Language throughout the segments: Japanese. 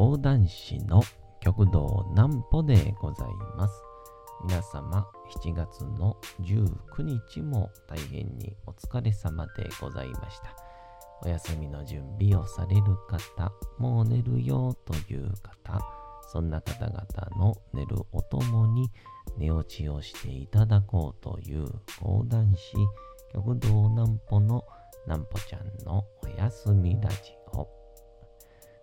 講談師の極道南歩でございます。皆様、7月の19日も大変にお疲れ様でございました。お休みの準備をされる方、もう寝るよという方、そんな方々の寝るおともに寝落ちをしていただこうという講談師、極道南歩の南歩ちゃんのお休みラジオ。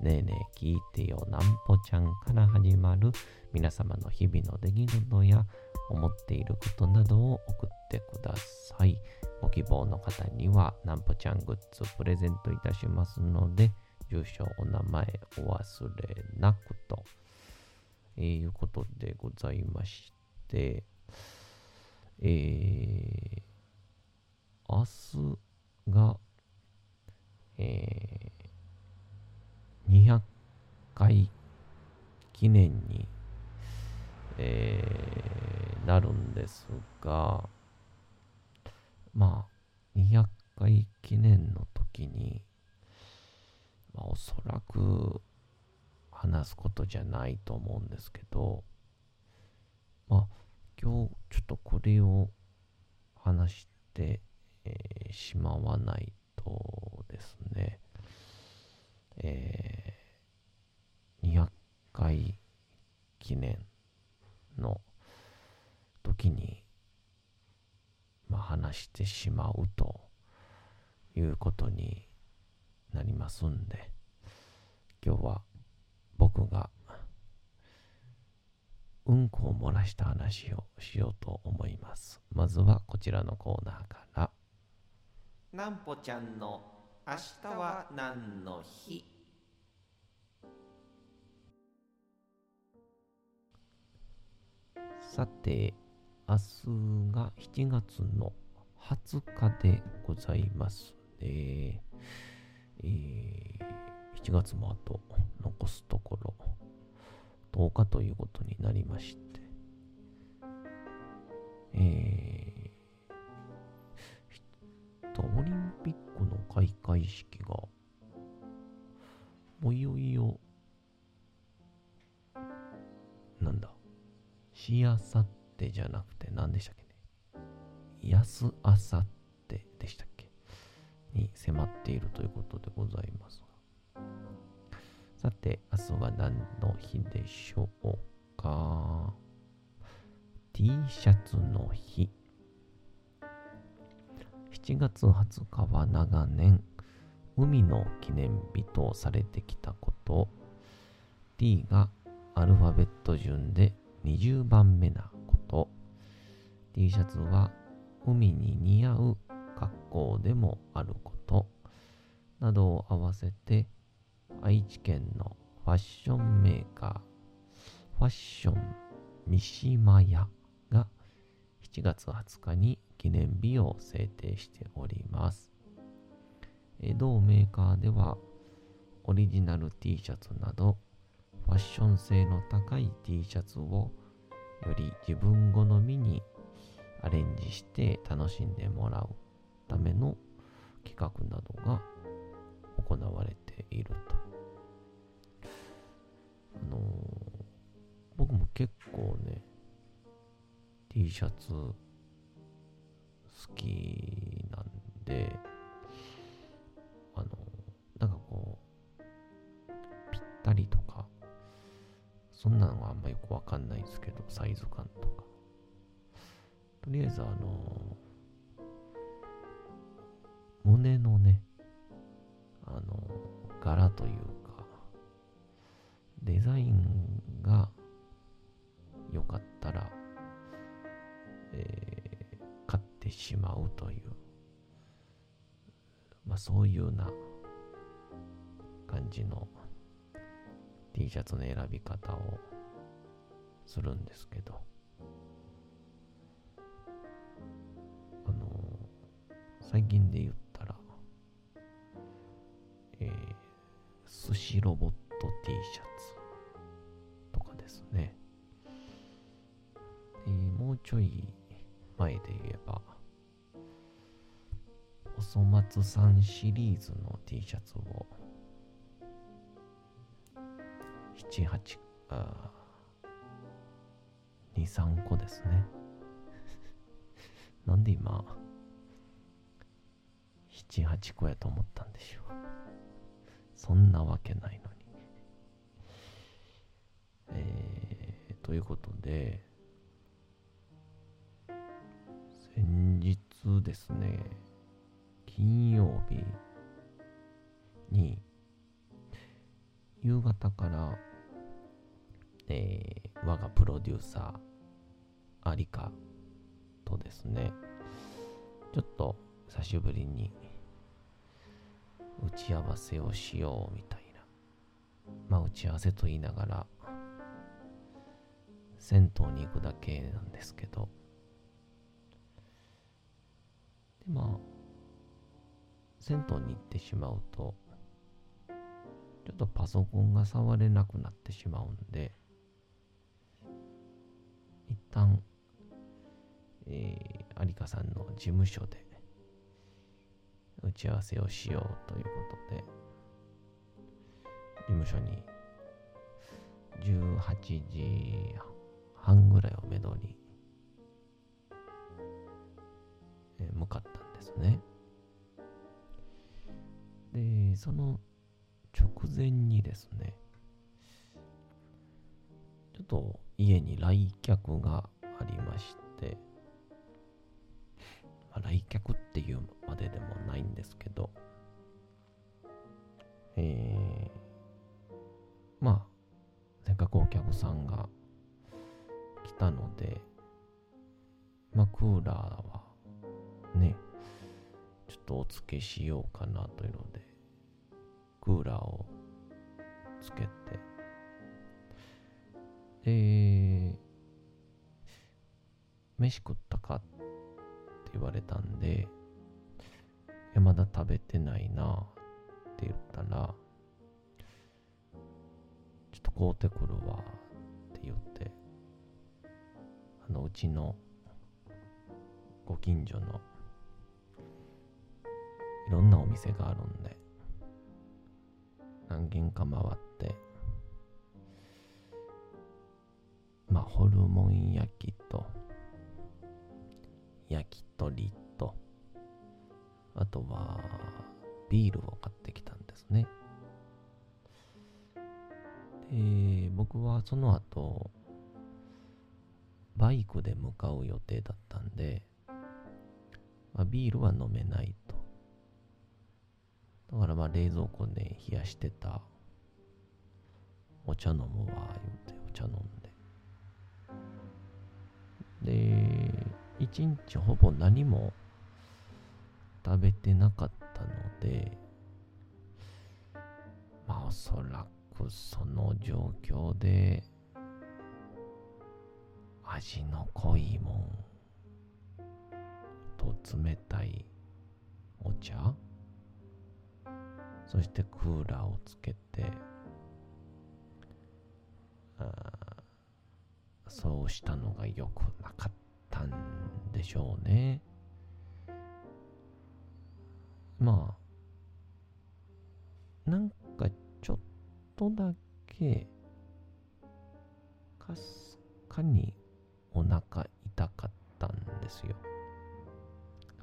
ねえねえ聞いてよなんぽちゃんから始まる皆様の日々の出来事や思っていることなどを送ってください。ご希望の方にはなんぽちゃんグッズプレゼントいたしますので、住所、お名前お忘れなくと、えー、いうことでございまして、えー、明日が、えー、200回記念に、えー、なるんですが、まあ、200回記念の時に、まあ、おそらく話すことじゃないと思うんですけど、まあ、今日ちょっとこれを話して、えーしまわないとですね、えー回記念の時に、まあ、話してしまうということになりますんで、今日は僕がうんこを漏らした話をしようと思います。まずはこちらのコーナーから。なんぽちゃんの明日は何の日？さて、明日が7月の20日でございますね。えー7月もあと残すところ10日ということになりまして、えーと、オリンピックの開会式が、もういよいよ、しあさってじゃなくて何でしたっけね。やすあさってでしたっけ？に迫っているということでございます。さて、明日は何の日でしょうか ?T シャツの日。7月20日は長年、海の記念日とされてきたこと、T がアルファベット順で20番目なこと、T シャツは海に似合う格好でもあること、などを合わせて、愛知県のファッションメーカー、ファッション三島屋が7月20日に記念日を制定しております。同メーカーではオリジナル T シャツなどファッション性の高い T シャツをより自分好みにアレンジして楽しんでもらうための企画などが行われていると。あのー僕も結構ね、T シャツ好きなんで、そんなのはあんまよくわかんないんですけど、サイズ感とか。とりあえずあのー胸のね、あのー柄というか、デザインが良かったら、えー買ってしまうという、まあそういうな感じの T シャツの選び方をするんですけど、あの最近で言ったら、えー、寿司ロボット T シャツとかですね。えー、もうちょい前で言えば、おそ松さんシリーズの T シャツを7、8、あ2、3個ですね。なんで今、7、8個やと思ったんでしょう。そんなわけないのに。えー、ということで、先日ですね、金曜日に、夕方から、えー、我がプロデューサー、アリカとですね、ちょっと久しぶりに打ち合わせをしようみたいな。まあ打ち合わせと言いながら、銭湯に行くだけなんですけど、でまあ、銭湯に行ってしまうと、ちょっとパソコンが触れなくなってしまうんで、旦、えー、有香さんの事務所で打ち合わせをしようということで、事務所に18時半ぐらいをめどに、えー、向かったんですね。で、その直前にですね、ちょっと家に来客がありまして、まあ、来客っていうまででもないんですけど、えー、まあ、せっかくお客さんが来たので、まあ、クーラーはね、ちょっとお付けしようかなというので、クーラーをつけて、で、飯食ったかって言われたんで、いや、まだ食べてないなって言ったら、ちょっと買うてくるわって言って、あの、うちのご近所のいろんなお店があるんで、何軒か回ってまあ、ホルモン焼きと、焼き鳥と、あとは、ビールを買ってきたんですね。で、僕はその後、バイクで向かう予定だったんで、まあ、ビールは飲めないと。だからまあ冷蔵庫で冷やしてたお茶飲むわ、言うてお茶飲んで。で、一日ほぼ何も食べてなかったので、まあおそらくその状況で味の濃いもんと冷たいお茶そしてクーラーをつけてそうしたのが良くなかったんでしょうね。まあなんかちょっとだけかすかにお腹痛かったんですよ。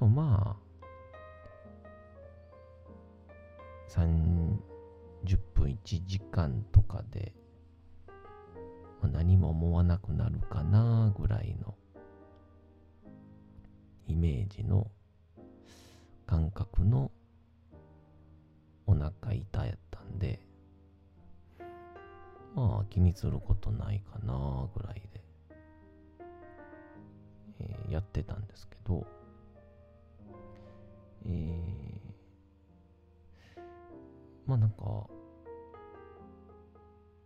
でもまあ30分1時間とかで、メージの感覚のお腹痛やったんでまあ気にすることないかなぐらいで、えー、やってたんですけどえー、まあなんか、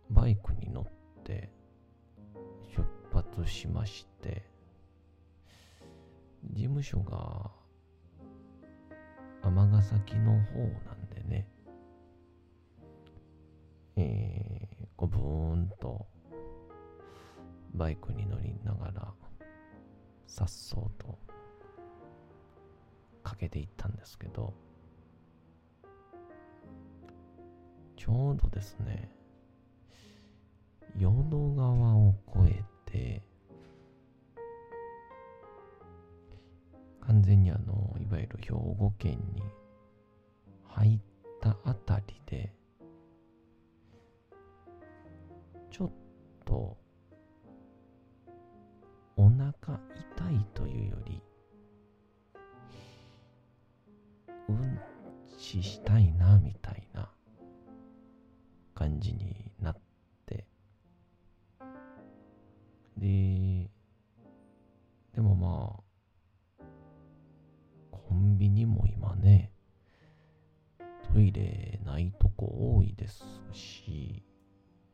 バイクに乗って出発しまして事務所が尼崎の方なんでね。えー、こうブーンとバイクに乗りながらさっそうとかけていったんですけどちょうどですね淀川を越え全にあのいわゆる兵庫県に入ったあたりでちょっとお腹痛いというよりうんちしたいなみたいな感じになって。ででもまあトイレないとこ多いですし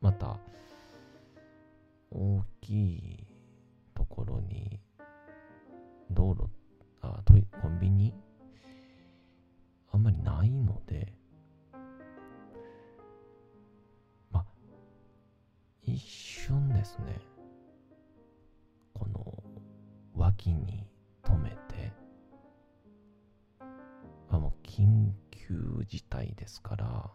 また大きいところに道路あトイコンビニ？あんまりないのでまあ一瞬ですね。この脇に事態ですから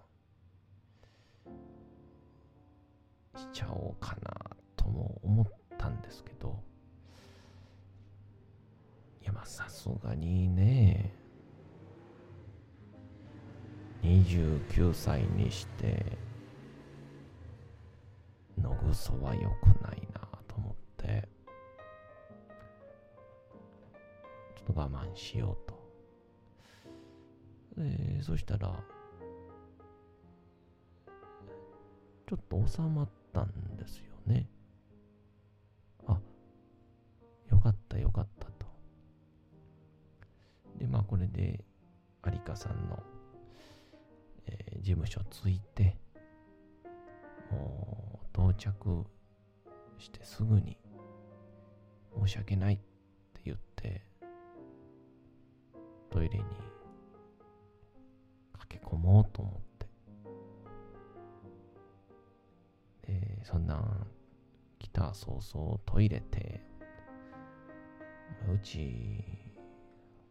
しちゃおうかなとも思ったんですけどいやまあさすがにね29歳にして野ぐそは良くないなと思ってちょっと我慢しようとでそしたらちょっと収まったんですよね。あよかったよかったと。でまあこれで有香さんのえー、事務所着いて、もう到着してすぐに、申し訳ないって言って、トイレに駆け込もうと思って。で、そんなん来た早々トイレって、うち、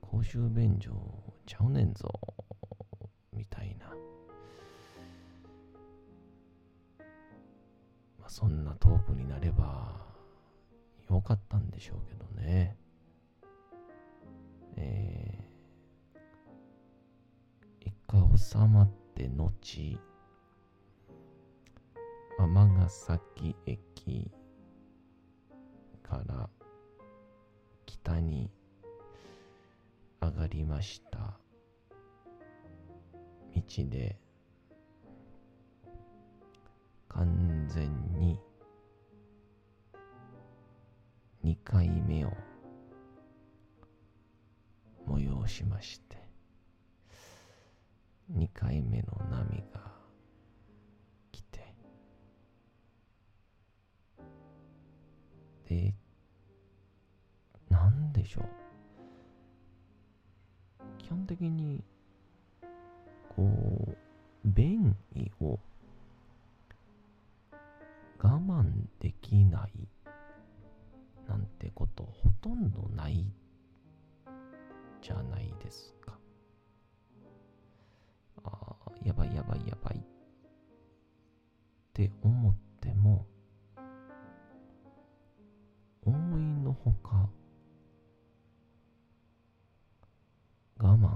公衆便所ちゃうねんぞ、みたいな。まあ、そんなトークになればよかったんでしょうけどね。えー、一回収まって後、尼崎駅から北に上がりました。道で。完全に。2回目を。催しまして。2回目の波が来てでなんでしょう？基本的にこう便意を我慢できないなんてことほとんどないじゃないですか。やばいやばいやばいって思っても思いのほか我慢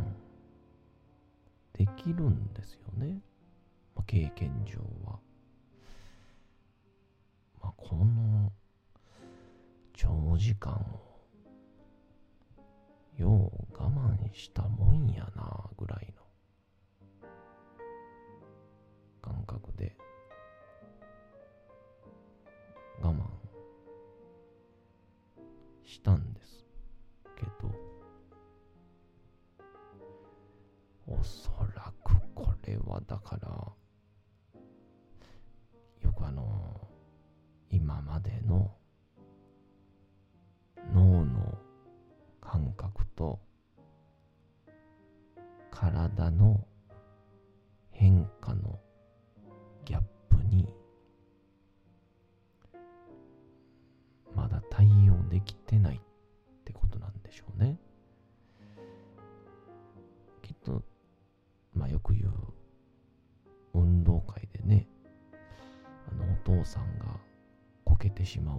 できるんですよね。経験上は。まあ、この長時間をよう我慢したもんやなぐらいの感覚で我慢したんですけどおそらくこれはだからよくあの今までの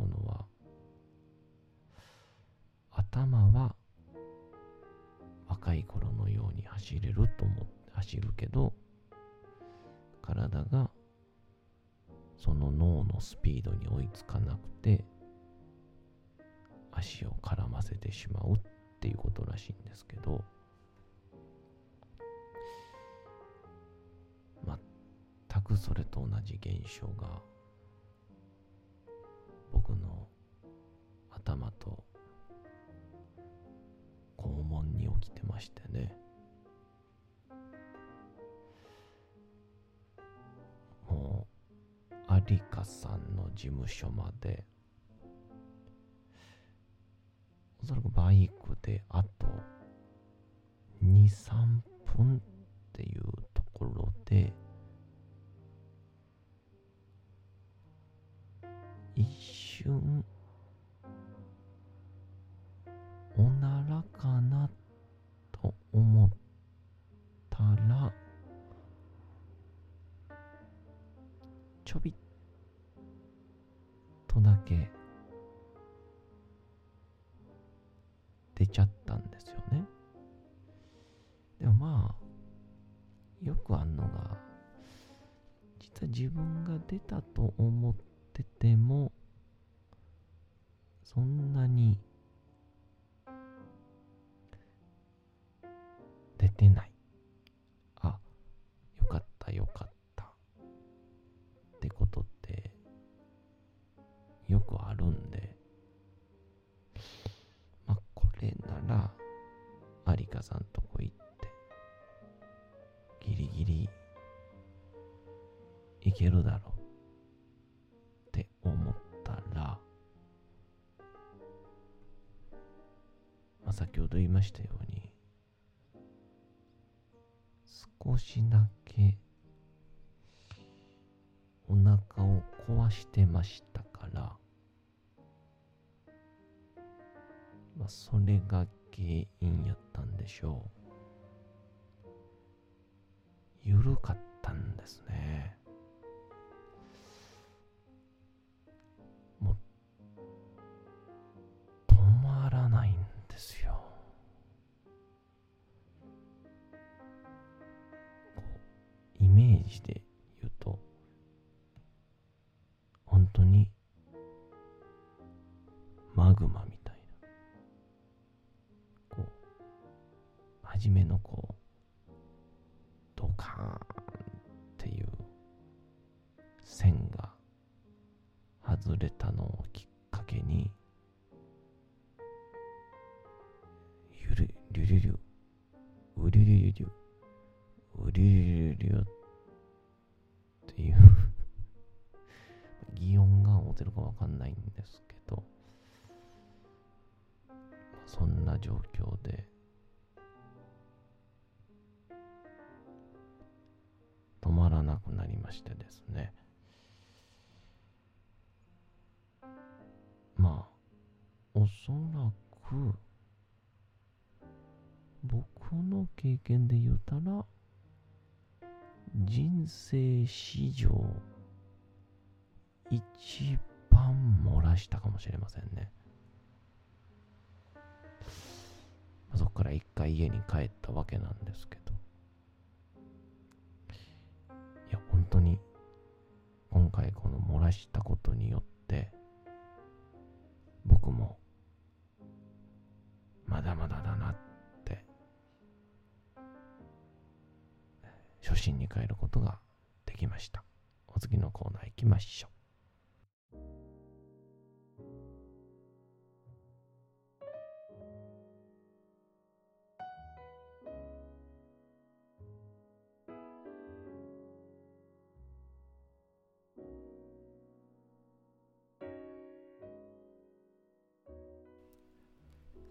けてしまうのは、頭は若い頃のように走れると思って走るけど、体がその脳のスピードに追いつかなくて足を絡ませてしまうっていうことらしいんですけど全くそれと同じ現象が頭と肛門に起きてましてね。もう有香さんの事務所までおそらくバイクであと2、3分っていうところで一瞬出たと思ってても、そんなに出てない。あ、よかったよかった。ってことって、よくあるんで、まあ、これなら、有香さんとこ行って、ギリギリ、いけるだろう先ほど言いましたように、少しだけお腹を壊してましたから、まあ、それが原因やったんでしょう。緩かったんですね。当に、マグマみたいな。こう、初めのこう状況で、止まらなくなりましてですね。まあ、おそらく、僕の経験で言うたら、人生史上、一番漏らしたかもしれませんね。そこから一回家に帰ったわけなんですけど。いや、本当に、今回この漏らしたことによって、僕も、まだまだだなって、初心に帰ることができました。お次のコーナー行きましょう。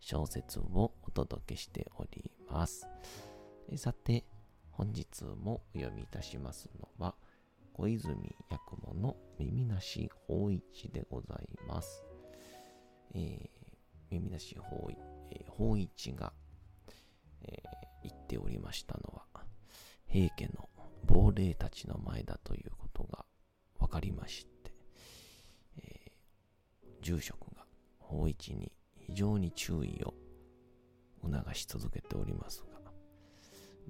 小説をお届けしております。さて、本日もお読みいたしますのは、小泉八雲の耳なし法一でございます。えー、耳なし法一、えー、法一が、えー、言っておりましたのは、平家の亡霊たちの前だということが分かりまして、えー、住職が法一に非常に注意を促し続けておりますが、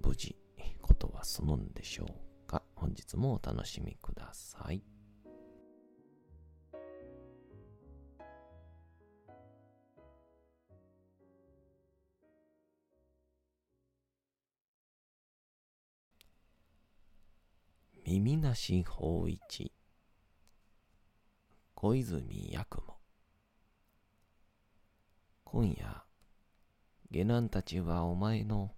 無事、ことは済むんでしょうか？本日もお楽しみください。耳なし法一。小泉八雲。今夜下男たちはお前の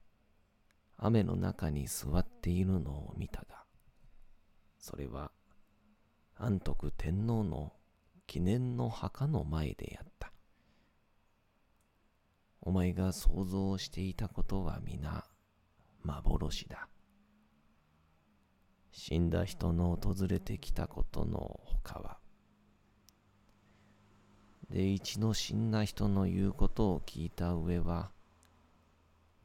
雨の中に座っているのを見たがそれは安徳天皇の記念の墓の前でやったお前が想像していたことは皆幻だ死んだ人の訪れてきたことの他は。で一の死んだ人の言うことを聞いた上は、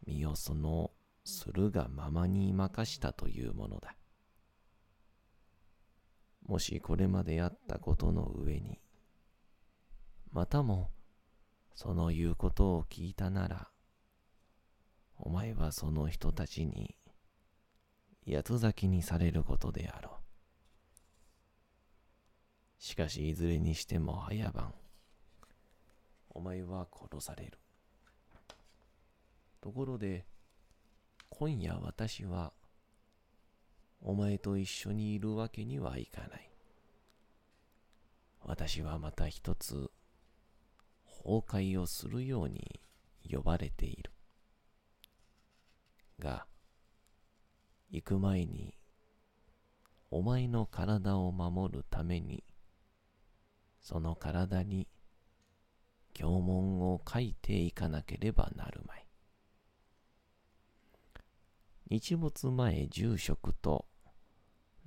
身をそのするがままに任したというものだ。もしこれまであったことの上に、またもその言うことを聞いたなら、お前はその人たちに八つ咲きにされることであろう。しかしいずれにしても早晩、お前は殺される。ところで、今夜私は、お前と一緒にいるわけにはいかない。私はまた一つ、崩壊をするように呼ばれている。が、行く前に、お前の体を守るために、その体に、経文を書いていかなければなるまい。日没前住職と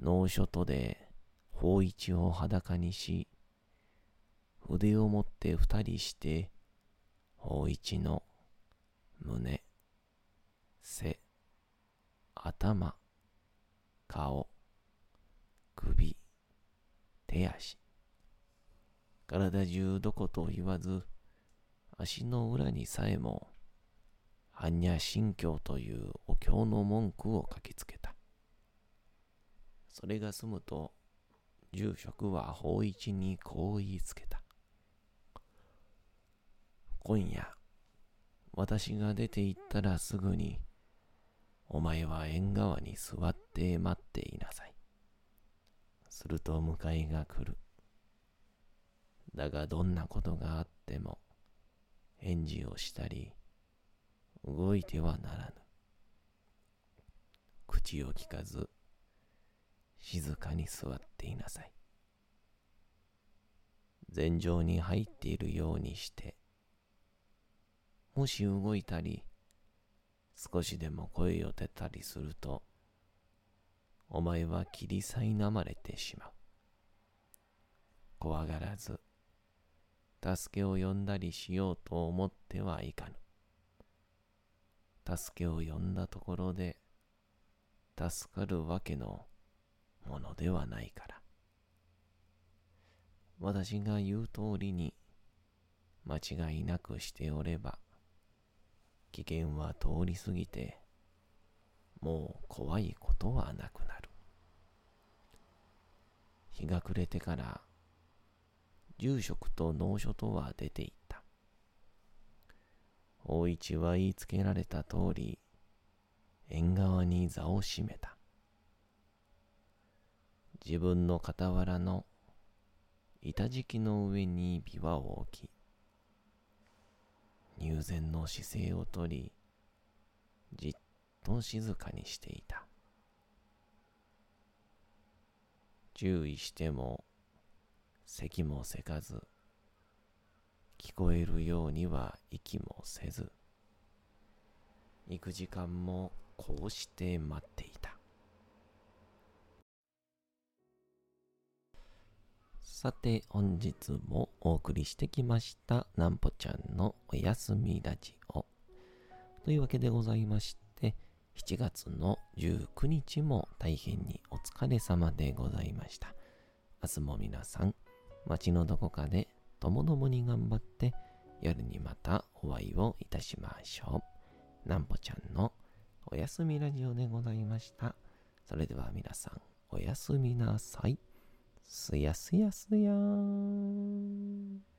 農書とで法一を裸にし、筆を持って二人して、法一の胸、背、頭、顔、首、手足。体中どこと言わず、足の裏にさえも、般若心経というお経の文句を書きつけた。それが済むと、住職は法一にこう言いつけた。今夜、私が出て行ったらすぐに、お前は縁側に座って待っていなさい。すると迎えが来る。だがどんなことがあっても、返事をしたり、動いてはならぬ。口を聞かず、静かに座っていなさい。禅場に入っているようにして、もし動いたり、少しでも声を出たりすると、お前は切り苛まれてしまう。怖がらず、助けを呼んだりしようと思ってはいかぬ。助けを呼んだところで、助かるわけのものではないから。私が言う通りに間違いなくしておれば、危険は通り過ぎて、もう怖いことはなくなる。日が暮れてから、住職と農書とは出て行った。大一は言いつけられた通り、縁側に座を閉めた。自分の傍らの板敷きの上に琵琶を置き、入禅の姿勢をとり、じっと静かにしていた。注意しても、咳もせかず、聞こえるようには息もせず、行く時間もこうして待っていた。さて、本日もお送りしてきました、なんぽちゃんのおやすみラジオ。というわけでございまして、7月の19日も大変にお疲れ様でございました。明日も皆さん、街のどこかでともどもに頑張って、夜にまたお会いをいたしましょう。なんぽちゃんのおやすみラジオでございました。それでは皆さん、おやすみなさい。すやすやすやーん。